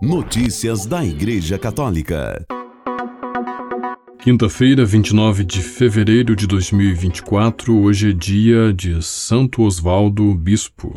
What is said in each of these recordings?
Notícias da Igreja Católica. Quinta-feira, 29 de fevereiro de 2024, hoje é dia de Santo Osvaldo Bispo.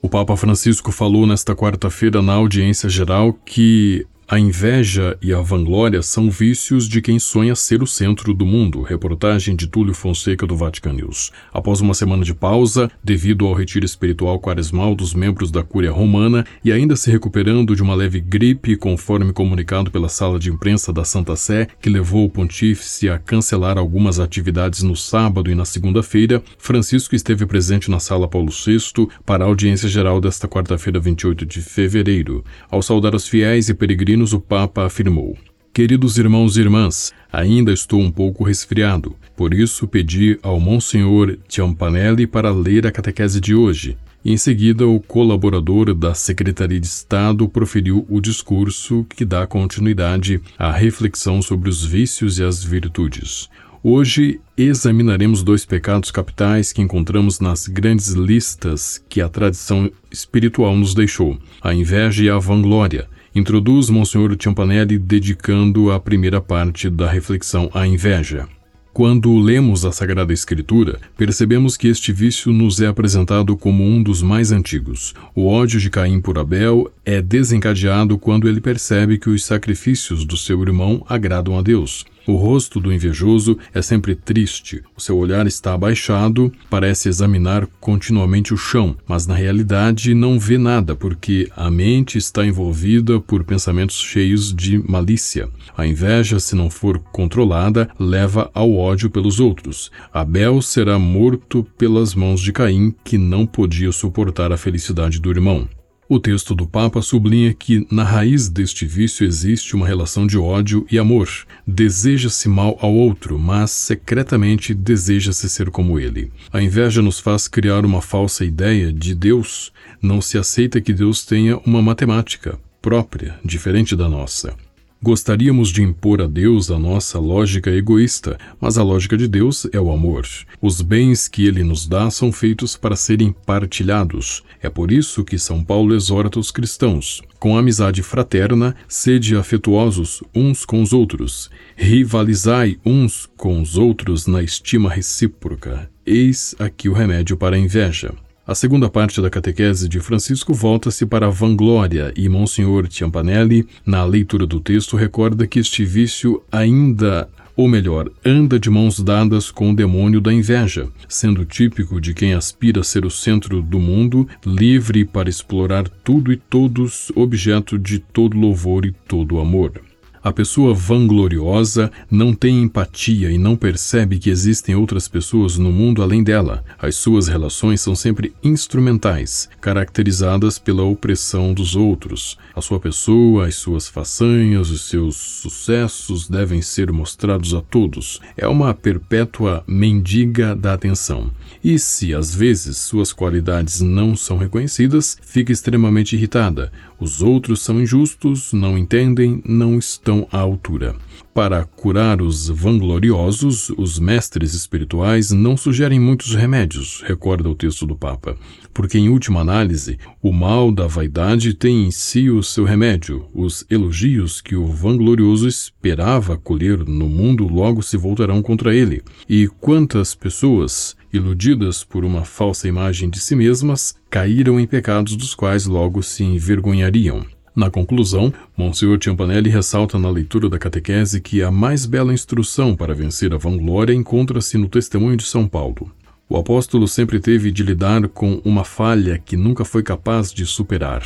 O Papa Francisco falou nesta quarta-feira na audiência geral que a inveja e a vanglória são vícios de quem sonha ser o centro do mundo. Reportagem de Túlio Fonseca do Vatican News. Após uma semana de pausa, devido ao retiro espiritual quaresmal dos membros da Cúria Romana e ainda se recuperando de uma leve gripe, conforme comunicado pela sala de imprensa da Santa Sé, que levou o pontífice a cancelar algumas atividades no sábado e na segunda-feira, Francisco esteve presente na sala Paulo VI para a audiência geral desta quarta-feira, 28 de fevereiro. Ao saudar os fiéis e peregrinos peregrinos, o Papa afirmou: Queridos irmãos e irmãs, ainda estou um pouco resfriado, por isso pedi ao Monsenhor Ciampanelli para ler a catequese de hoje. Em seguida, o colaborador da Secretaria de Estado proferiu o discurso que dá continuidade à reflexão sobre os vícios e as virtudes. Hoje examinaremos dois pecados capitais que encontramos nas grandes listas que a tradição espiritual nos deixou: a inveja e a vanglória, introduz Monsenhor Ciampanelli dedicando a primeira parte da reflexão à inveja. Quando lemos a Sagrada Escritura, percebemos que este vício nos é apresentado como um dos mais antigos. O ódio de Caim por Abel é desencadeado quando ele percebe que os sacrifícios do seu irmão agradam a Deus. O rosto do invejoso é sempre triste, o seu olhar está abaixado, parece examinar continuamente o chão, mas na realidade não vê nada porque a mente está envolvida por pensamentos cheios de malícia. A inveja, se não for controlada, leva ao ódio pelos outros. Abel será morto pelas mãos de Caim, que não podia suportar a felicidade do irmão. O texto do Papa sublinha que na raiz deste vício existe uma relação de ódio e amor. Deseja-se mal ao outro, mas secretamente deseja-se ser como ele. A inveja nos faz criar uma falsa ideia de Deus. Não se aceita que Deus tenha uma matemática própria, diferente da nossa. Gostaríamos de impor a Deus a nossa lógica egoísta, mas a lógica de Deus é o amor. Os bens que ele nos dá são feitos para serem partilhados. É por isso que São Paulo exorta os cristãos: com amizade fraterna, sede afetuosos uns com os outros, rivalizai uns com os outros na estima recíproca. Eis aqui o remédio para a inveja. A segunda parte da catequese de Francisco volta-se para a vanglória e Monsenhor Ciampanelli, na leitura do texto, recorda que este vício ainda ou melhor, anda de mãos dadas com o demônio da inveja, sendo típico de quem aspira a ser o centro do mundo, livre para explorar tudo e todos, objeto de todo louvor e todo amor. A pessoa vangloriosa não tem empatia e não percebe que existem outras pessoas no mundo além dela. As suas relações são sempre instrumentais, caracterizadas pela opressão dos outros. A sua pessoa, as suas façanhas, os seus sucessos devem ser mostrados a todos. É uma perpétua mendiga da atenção. E se às vezes suas qualidades não são reconhecidas, fica extremamente irritada. Os outros são injustos, não entendem, não estão à altura. Para curar os vangloriosos, os mestres espirituais não sugerem muitos remédios, recorda o texto do Papa, porque, em última análise, o mal da vaidade tem em si o seu remédio. Os elogios que o vanglorioso esperava colher no mundo logo se voltarão contra ele. E quantas pessoas, iludidas por uma falsa imagem de si mesmas, caíram em pecados dos quais logo se envergonhariam. Na conclusão, Monsenhor Ciampanelli ressalta na leitura da catequese que a mais bela instrução para vencer a vanglória encontra-se no testemunho de São Paulo. O apóstolo sempre teve de lidar com uma falha que nunca foi capaz de superar.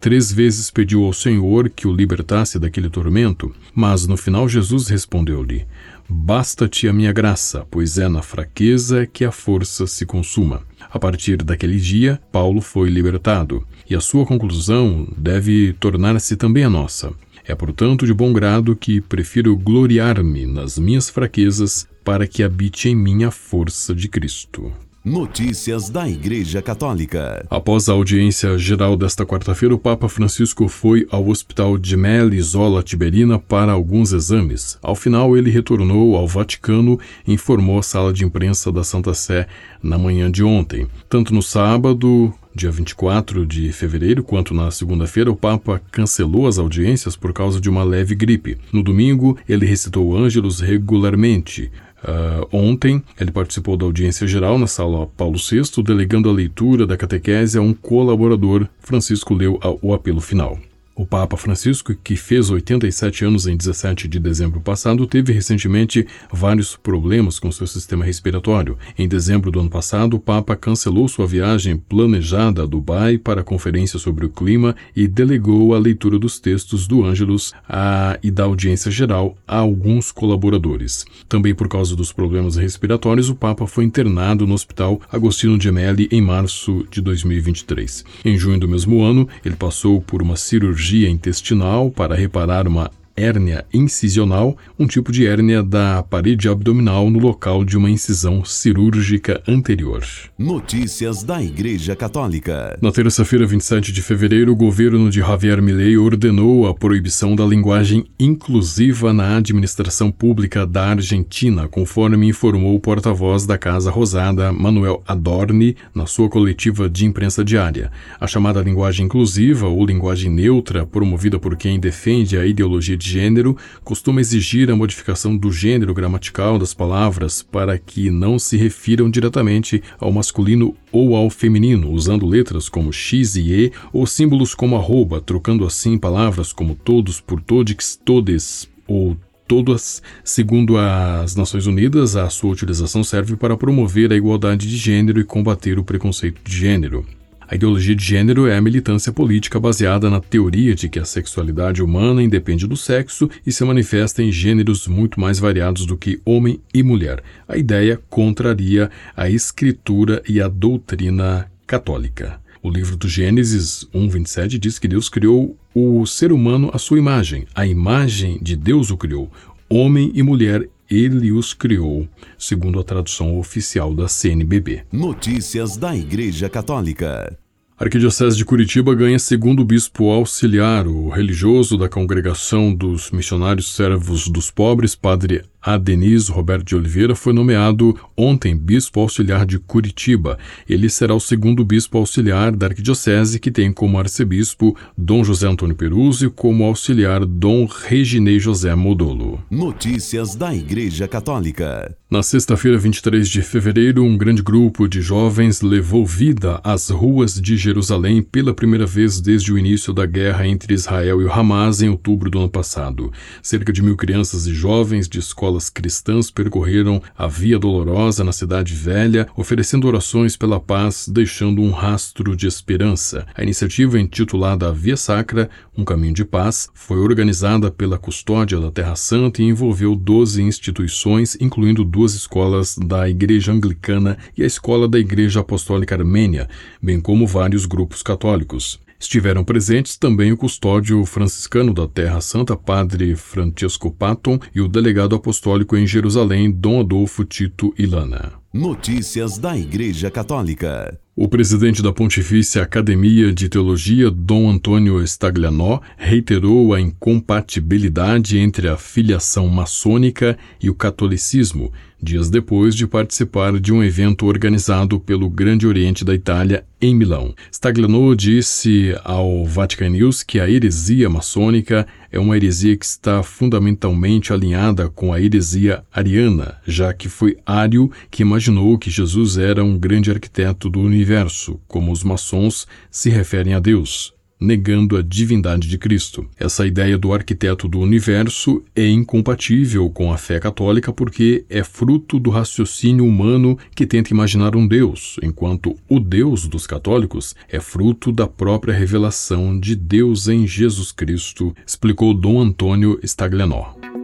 Três vezes pediu ao Senhor que o libertasse daquele tormento, mas no final Jesus respondeu-lhe: Basta-te a minha graça, pois é na fraqueza que a força se consuma. A partir daquele dia, Paulo foi libertado, e a sua conclusão deve tornar-se também a nossa. É, portanto, de bom grado que prefiro gloriar-me nas minhas fraquezas para que habite em mim a força de Cristo. Notícias da Igreja Católica. Após a audiência geral desta quarta-feira, o Papa Francisco foi ao Hospital Gemelli Zola Tiberina para alguns exames. Ao final, ele retornou ao Vaticano e informou a sala de imprensa da Santa Sé na manhã de ontem. Tanto no sábado dia 24 de fevereiro, quanto na segunda-feira, o Papa cancelou as audiências por causa de uma leve gripe. No domingo, ele recitou Ângelos regularmente. Uh, ontem, ele participou da audiência geral na sala Paulo VI, delegando a leitura da catequese a um colaborador. Francisco leu o apelo final. O Papa Francisco, que fez 87 anos em 17 de dezembro passado, teve recentemente vários problemas com seu sistema respiratório. Em dezembro do ano passado, o Papa cancelou sua viagem planejada a Dubai para a conferência sobre o clima e delegou a leitura dos textos do Ângelus e da audiência geral a alguns colaboradores. Também por causa dos problemas respiratórios, o Papa foi internado no Hospital Agostino Gemelli em março de 2023. Em junho do mesmo ano, ele passou por uma cirurgia cirurgia intestinal para reparar uma hérnia incisional, um tipo de hérnia da parede abdominal no local de uma incisão cirúrgica anterior. Notícias da Igreja Católica. Na terça-feira, 27 de fevereiro, o governo de Javier Milei ordenou a proibição da linguagem inclusiva na administração pública da Argentina, conforme informou o porta-voz da Casa Rosada, Manuel Adorni, na sua coletiva de imprensa diária. A chamada linguagem inclusiva ou linguagem neutra, promovida por quem defende a ideologia de de gênero costuma exigir a modificação do gênero gramatical das palavras para que não se refiram diretamente ao masculino ou ao feminino, usando letras como X e E ou símbolos como arroba, trocando assim palavras como todos por todix, todes ou todas. Segundo as Nações Unidas, a sua utilização serve para promover a igualdade de gênero e combater o preconceito de gênero. A ideologia de gênero é a militância política baseada na teoria de que a sexualidade humana independe do sexo e se manifesta em gêneros muito mais variados do que homem e mulher. A ideia contraria a escritura e a doutrina católica. O livro do Gênesis 1:27 diz que Deus criou o ser humano à sua imagem. A imagem de Deus o criou. Homem e mulher ele os criou, segundo a tradução oficial da CNBB. Notícias da Igreja Católica. A Arquidiocese de Curitiba ganha segundo bispo auxiliar, o religioso da Congregação dos Missionários Servos dos Pobres, padre Adenis Roberto de Oliveira foi nomeado ontem bispo auxiliar de Curitiba. Ele será o segundo bispo auxiliar da arquidiocese, que tem como arcebispo Dom José Antônio Peruzzi e como auxiliar Dom Reginei José Modolo. Notícias da Igreja Católica. Na sexta-feira, 23 de fevereiro, um grande grupo de jovens levou vida às ruas de Jerusalém pela primeira vez desde o início da guerra entre Israel e o Hamas em outubro do ano passado. Cerca de mil crianças e jovens de escolas escolas cristãs percorreram a Via Dolorosa na Cidade Velha, oferecendo orações pela paz, deixando um rastro de esperança. A iniciativa, intitulada Via Sacra, Um Caminho de Paz, foi organizada pela Custódia da Terra Santa e envolveu 12 instituições, incluindo duas escolas da Igreja Anglicana e a Escola da Igreja Apostólica Armênia, bem como vários grupos católicos. Estiveram presentes também o custódio franciscano da Terra Santa, padre Francesco Patton, e o delegado apostólico em Jerusalém, Dom Adolfo Tito Ilana. Notícias da Igreja Católica. O presidente da Pontifícia Academia de Teologia, Dom Antônio Staglianò, reiterou a incompatibilidade entre a filiação maçônica e o catolicismo, dias depois de participar de um evento organizado pelo Grande Oriente da Itália em Milão. Stagliano disse ao Vatican News que a heresia maçônica é uma heresia que está fundamentalmente alinhada com a heresia ariana, já que foi Ário que imaginou que Jesus era um grande arquiteto do universo, como os maçons se referem a Deus negando a divindade de Cristo. Essa ideia do arquiteto do universo é incompatível com a fé católica porque é fruto do raciocínio humano que tenta imaginar um Deus, enquanto o Deus dos católicos é fruto da própria revelação de Deus em Jesus Cristo, explicou Dom Antônio Staglianò.